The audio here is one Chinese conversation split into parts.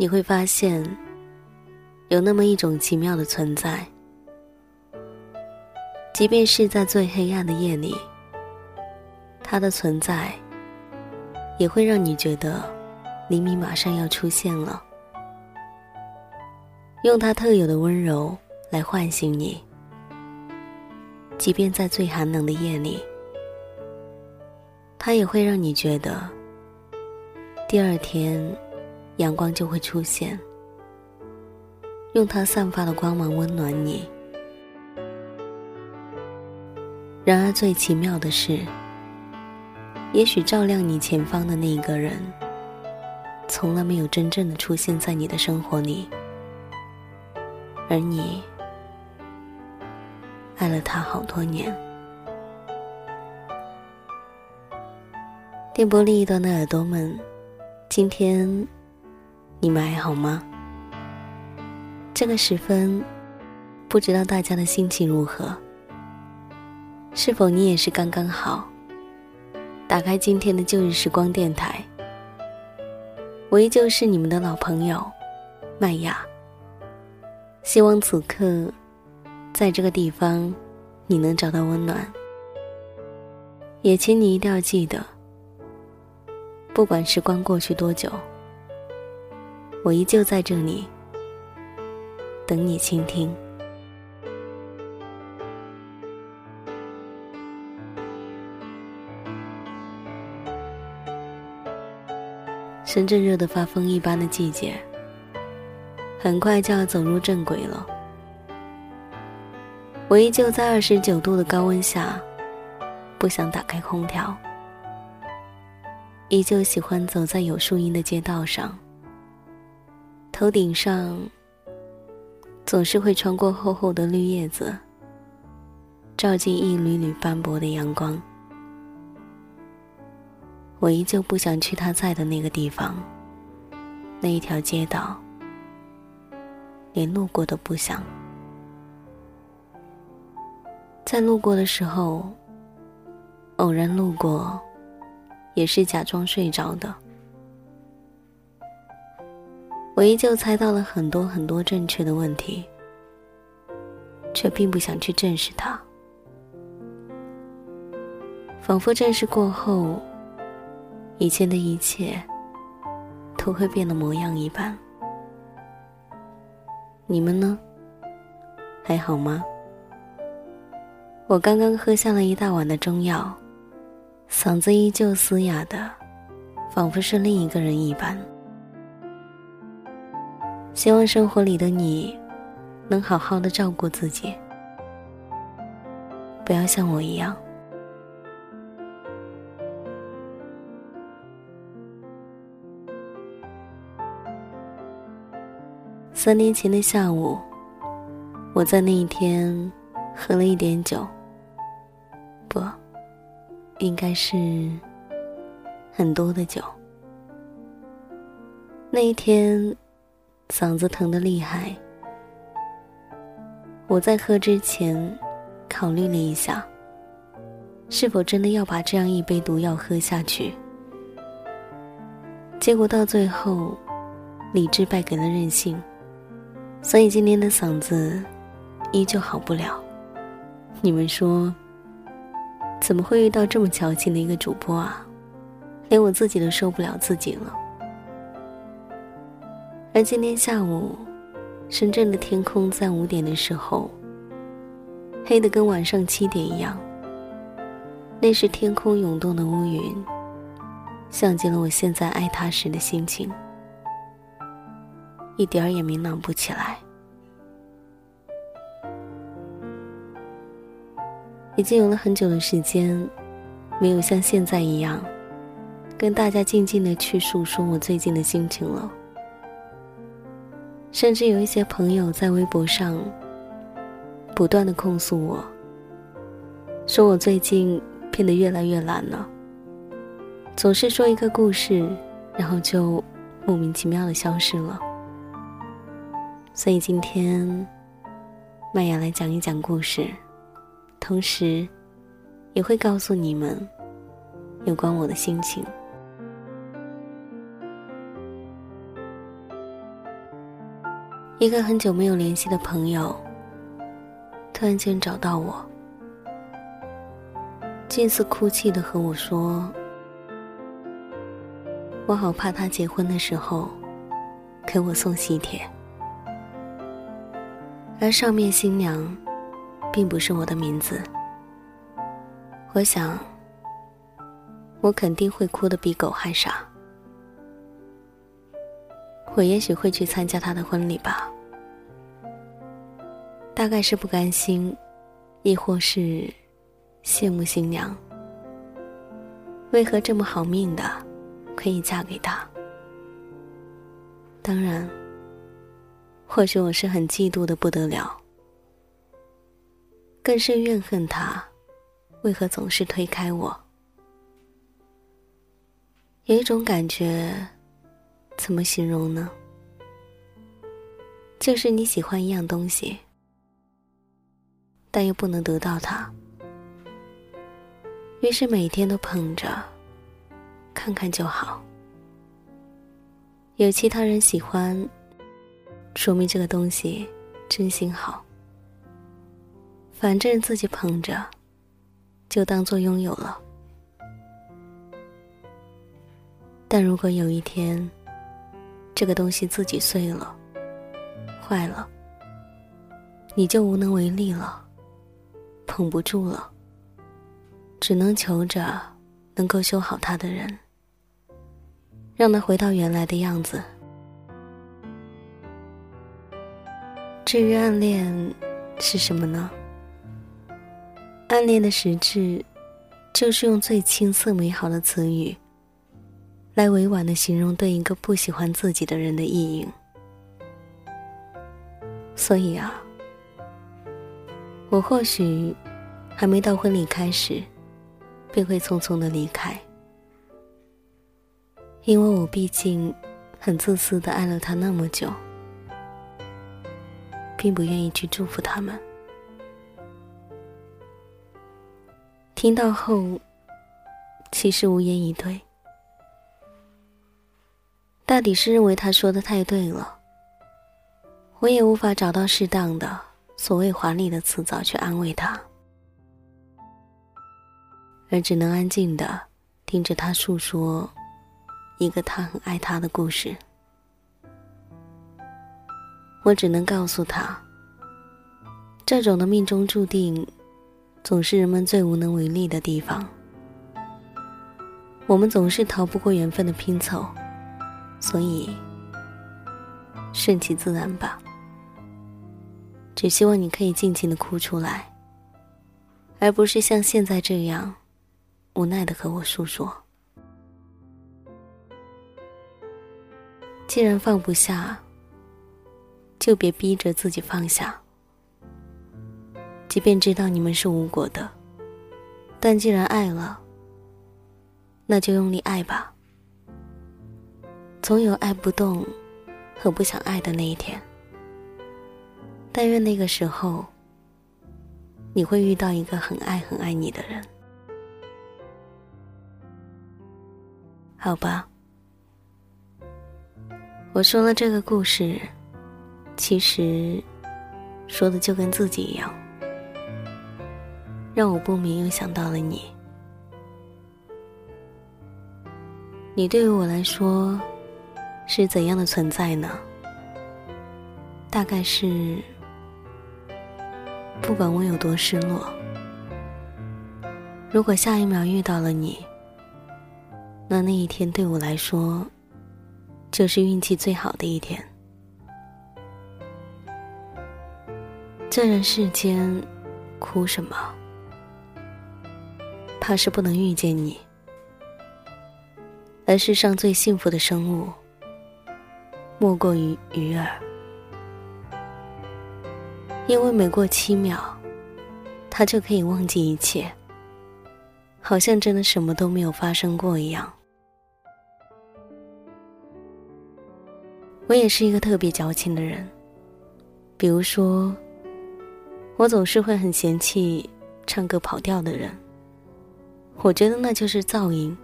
你会发现，有那么一种奇妙的存在，即便是在最黑暗的夜里，它的存在也会让你觉得黎明马上要出现了，用它特有的温柔来唤醒你，即便在最寒冷的夜里，它也会让你觉得第二天。阳光就会出现，用它散发的光芒温暖你。然而，最奇妙的是，也许照亮你前方的那一个人，从来没有真正的出现在你的生活里，而你爱了他好多年。电波另一端的耳朵们，今天。你们还好吗？这个时分，不知道大家的心情如何？是否你也是刚刚好？打开今天的旧日时光电台，我依旧是你们的老朋友麦雅。希望此刻，在这个地方，你能找到温暖。也请你一定要记得，不管时光过去多久。我依旧在这里，等你倾听。深圳热得发疯一般的季节，很快就要走入正轨了。我依旧在二十九度的高温下，不想打开空调，依旧喜欢走在有树荫的街道上。头顶上总是会穿过厚厚的绿叶子，照进一缕缕斑驳的阳光。我依旧不想去他在的那个地方，那一条街道，连路过都不想。在路过的时候，偶然路过，也是假装睡着的。我依旧猜到了很多很多正确的问题，却并不想去正视它。仿佛正视过后，以前的一切都会变得模样一般。你们呢？还好吗？我刚刚喝下了一大碗的中药，嗓子依旧嘶哑的，仿佛是另一个人一般。希望生活里的你，能好好的照顾自己，不要像我一样。三年前的下午，我在那一天喝了一点酒，不，应该是很多的酒。那一天。嗓子疼得厉害，我在喝之前考虑了一下，是否真的要把这样一杯毒药喝下去。结果到最后，理智败给了任性，所以今天的嗓子依旧好不了。你们说，怎么会遇到这么矫情的一个主播啊？连我自己都受不了自己了。而今天下午，深圳的天空在五点的时候，黑的跟晚上七点一样。那是天空涌动的乌云，像极了我现在爱他时的心情，一点儿也明朗不起来。已经有了很久的时间，没有像现在一样，跟大家静静的去诉说我最近的心情了。甚至有一些朋友在微博上不断的控诉我，说我最近变得越来越懒了，总是说一个故事，然后就莫名其妙的消失了。所以今天，麦雅来讲一讲故事，同时也会告诉你们有关我的心情。一个很久没有联系的朋友，突然间找到我，近似哭泣的和我说：“我好怕他结婚的时候给我送喜帖，而上面新娘并不是我的名字。我想，我肯定会哭得比狗还傻。”我也许会去参加他的婚礼吧，大概是不甘心，亦或是羡慕新娘。为何这么好命的可以嫁给他？当然，或许我是很嫉妒的不得了，更是怨恨他为何总是推开我。有一种感觉。怎么形容呢？就是你喜欢一样东西，但又不能得到它，于是每天都捧着，看看就好。有其他人喜欢，说明这个东西真心好。反正自己捧着，就当做拥有了。但如果有一天，这个东西自己碎了，坏了，你就无能为力了，捧不住了，只能求着能够修好它的人，让它回到原来的样子。至于暗恋是什么呢？暗恋的实质，就是用最青涩美好的词语。来委婉的形容对一个不喜欢自己的人的意淫，所以啊，我或许还没到婚礼开始，便会匆匆的离开，因为我毕竟很自私的爱了他那么久，并不愿意去祝福他们。听到后，其实无言以对。大抵是认为他说的太对了，我也无法找到适当的所谓华丽的辞藻去安慰他，而只能安静的听着他诉说一个他很爱他的故事。我只能告诉他，这种的命中注定，总是人们最无能为力的地方。我们总是逃不过缘分的拼凑。所以，顺其自然吧。只希望你可以尽情的哭出来，而不是像现在这样无奈的和我诉说。既然放不下，就别逼着自己放下。即便知道你们是无果的，但既然爱了，那就用力爱吧。总有爱不动和不想爱的那一天。但愿那个时候，你会遇到一个很爱很爱你的人。好吧，我说了这个故事，其实说的就跟自己一样，让我不免又想到了你。你对于我来说。是怎样的存在呢？大概是，不管我有多失落，如果下一秒遇到了你，那那一天对我来说，就是运气最好的一天。这人世间，哭什么？怕是不能遇见你，而世上最幸福的生物。莫过于鱼儿，因为每过七秒，他就可以忘记一切，好像真的什么都没有发生过一样。我也是一个特别矫情的人，比如说，我总是会很嫌弃唱歌跑调的人，我觉得那就是噪音，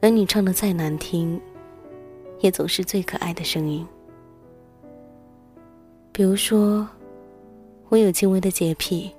而你唱的再难听。也总是最可爱的声音。比如说，我有轻微的洁癖，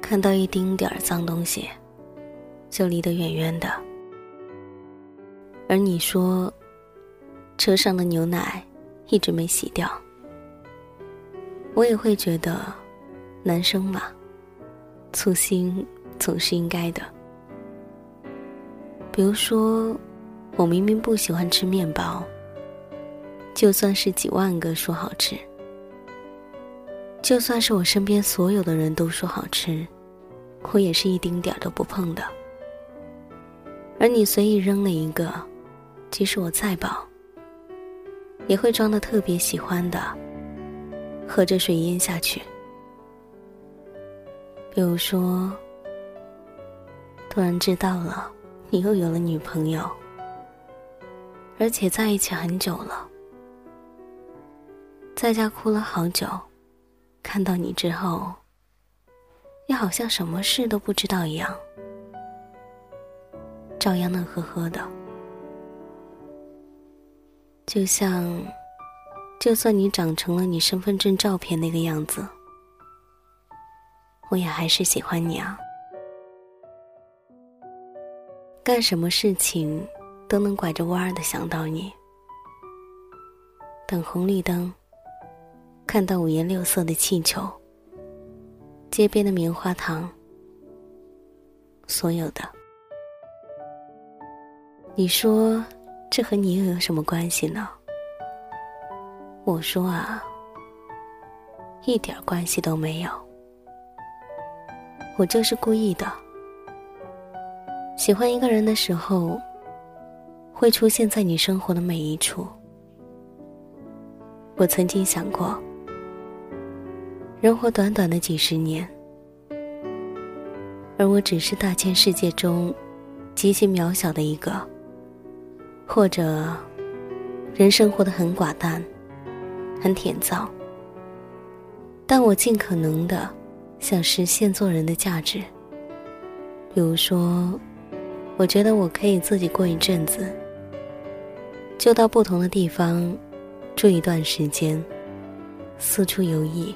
看到一丁点儿脏东西，就离得远远的。而你说，车上的牛奶一直没洗掉，我也会觉得，男生嘛，粗心总是应该的。比如说，我明明不喜欢吃面包，就算是几万个说好吃，就算是我身边所有的人都说好吃，我也是一丁点儿都不碰的。而你随意扔了一个，即使我再饱，也会装的特别喜欢的，喝着水咽下去。比如说，突然知道了。你又有了女朋友，而且在一起很久了，在家哭了好久，看到你之后，又好像什么事都不知道一样，照样乐呵呵的，就像，就算你长成了你身份证照片那个样子，我也还是喜欢你啊。干什么事情都能拐着弯儿的想到你。等红绿灯，看到五颜六色的气球，街边的棉花糖，所有的。你说这和你又有什么关系呢？我说啊，一点关系都没有。我就是故意的。喜欢一个人的时候，会出现在你生活的每一处。我曾经想过，人活短短的几十年，而我只是大千世界中极其渺小的一个，或者人生活的很寡淡，很恬燥。但我尽可能的想实现做人的价值，比如说。我觉得我可以自己过一阵子，就到不同的地方住一段时间，四处游弋，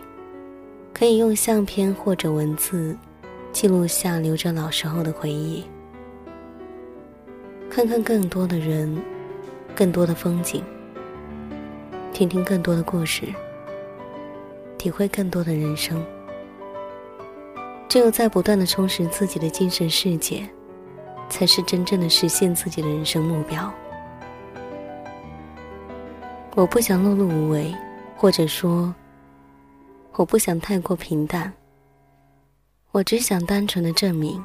可以用相片或者文字记录下留着老时候的回忆，看看更多的人，更多的风景，听听更多的故事，体会更多的人生。只有在不断的充实自己的精神世界。才是真正的实现自己的人生目标。我不想碌碌无为，或者说，我不想太过平淡。我只想单纯的证明，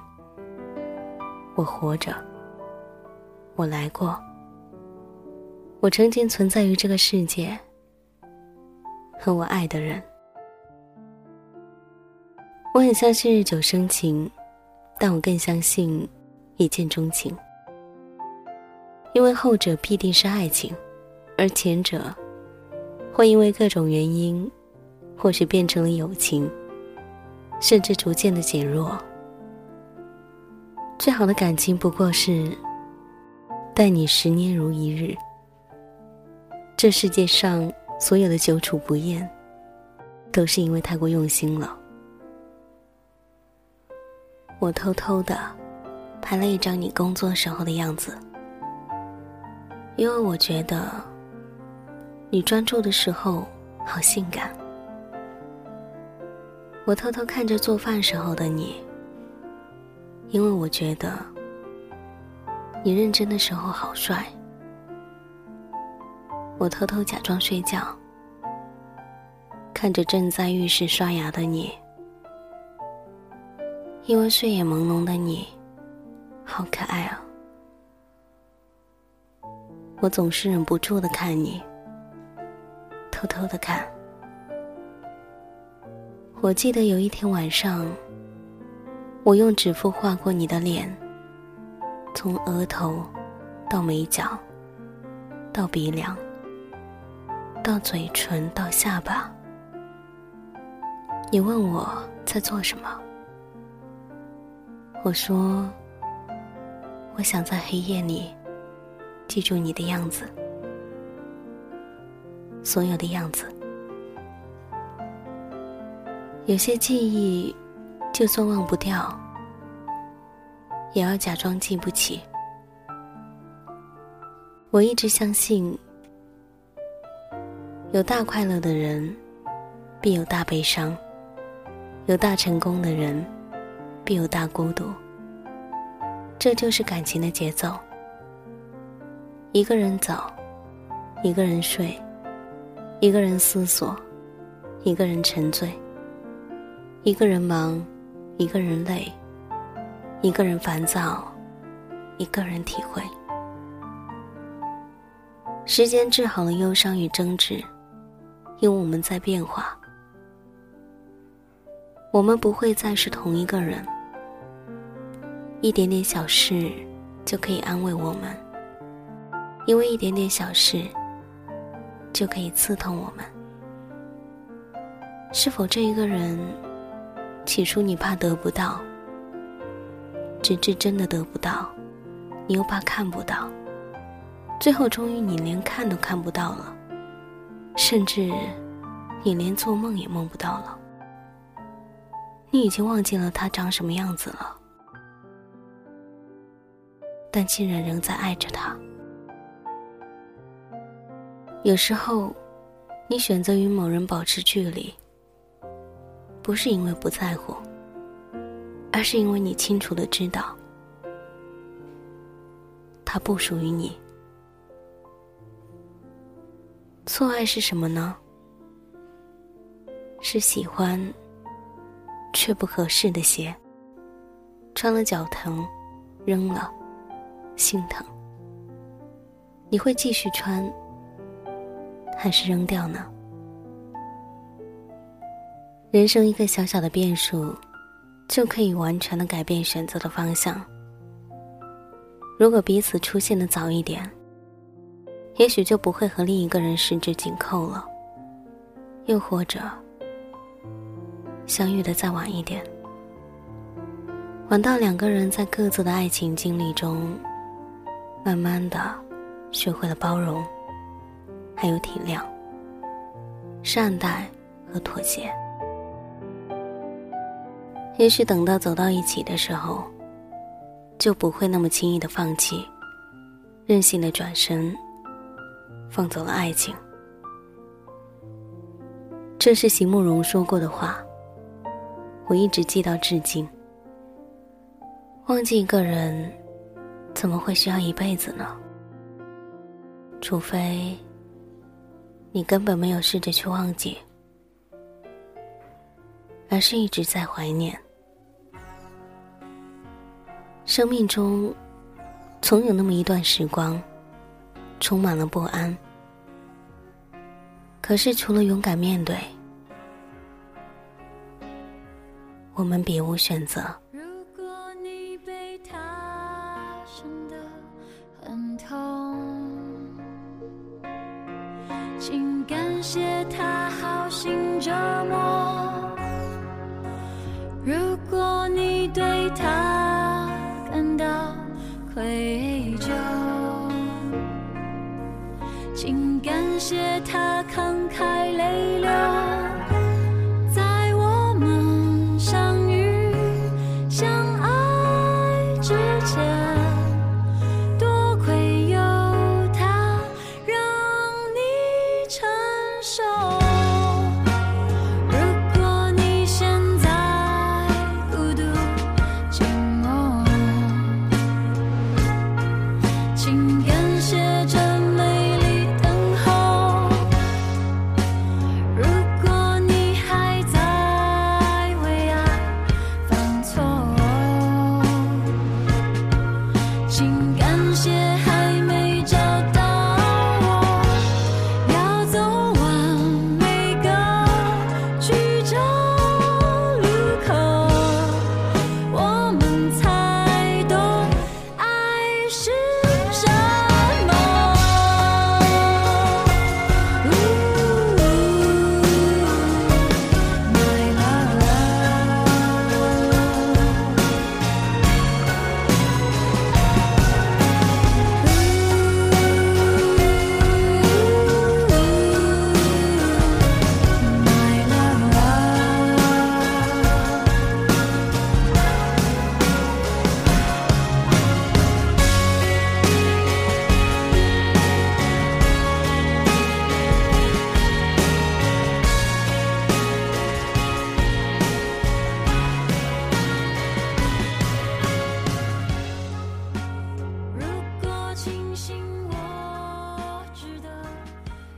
我活着，我来过，我曾经存在于这个世界，和我爱的人。我很相信日久生情，但我更相信。一见钟情，因为后者必定是爱情，而前者会因为各种原因，或许变成了友情，甚至逐渐的减弱。最好的感情不过是待你十年如一日。这世界上所有的久处不厌，都是因为太过用心了。我偷偷的。拍了一张你工作时候的样子，因为我觉得你专注的时候好性感。我偷偷看着做饭时候的你，因为我觉得你认真的时候好帅。我偷偷假装睡觉，看着正在浴室刷牙的你，因为睡眼朦胧的你。好可爱啊！我总是忍不住的看你，偷偷的看。我记得有一天晚上，我用指腹画过你的脸，从额头到眉角，到鼻梁，到嘴唇，到下巴。你问我在做什么？我说。我想在黑夜里记住你的样子，所有的样子，有些记忆，就算忘不掉，也要假装记不起。我一直相信，有大快乐的人，必有大悲伤；有大成功的人，必有大孤独。这就是感情的节奏。一个人走，一个人睡，一个人思索，一个人沉醉。一个人忙，一个人累，一个人烦躁，一个人体会。时间治好了忧伤与争执，因为我们在变化。我们不会再是同一个人。一点点小事就可以安慰我们，因为一点点小事就可以刺痛我们。是否这一个人？起初你怕得不到，直至真的得不到，你又怕看不到，最后终于你连看都看不到了，甚至你连做梦也梦不到了。你已经忘记了他长什么样子了，但竟然仍在爱着他。有时候，你选择与某人保持距离。不是因为不在乎，而是因为你清楚的知道，他不属于你。错爱是什么呢？是喜欢却不合适的鞋，穿了脚疼，扔了，心疼。你会继续穿，还是扔掉呢？人生一个小小的变数，就可以完全的改变选择的方向。如果彼此出现的早一点，也许就不会和另一个人十指紧扣了；又或者，相遇的再晚一点，晚到两个人在各自的爱情经历中，慢慢的学会了包容，还有体谅、善待和妥协。也许等到走到一起的时候，就不会那么轻易的放弃，任性的转身，放走了爱情。这是席慕容说过的话，我一直记到至今。忘记一个人，怎么会需要一辈子呢？除非你根本没有试着去忘记。而是一直在怀念。生命中，总有那么一段时光，充满了不安。可是，除了勇敢面对，我们别无选择。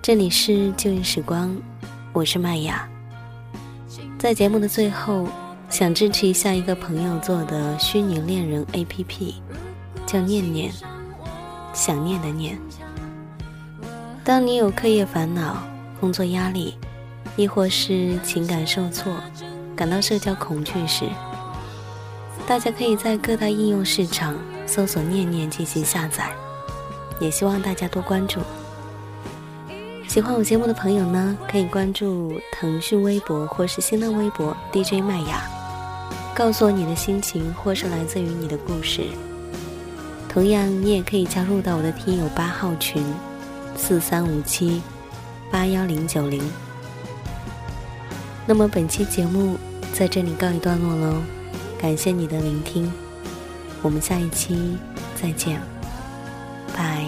这里是旧日时光，我是麦雅。在节目的最后，想支持一下一个朋友做的虚拟恋人 APP，叫念念，想念的念。当你有课业烦恼、工作压力，亦或是情感受挫，感到社交恐惧时，大家可以在各大应用市场搜索“念念”进行下载。也希望大家多关注。喜欢我节目的朋友呢，可以关注腾讯微博或是新浪微博 DJ 麦雅，告诉我你的心情或是来自于你的故事。同样，你也可以加入到我的听友八号群四三五七八幺零九零。那么本期节目在这里告一段落喽，感谢你的聆听，我们下一期再见，拜。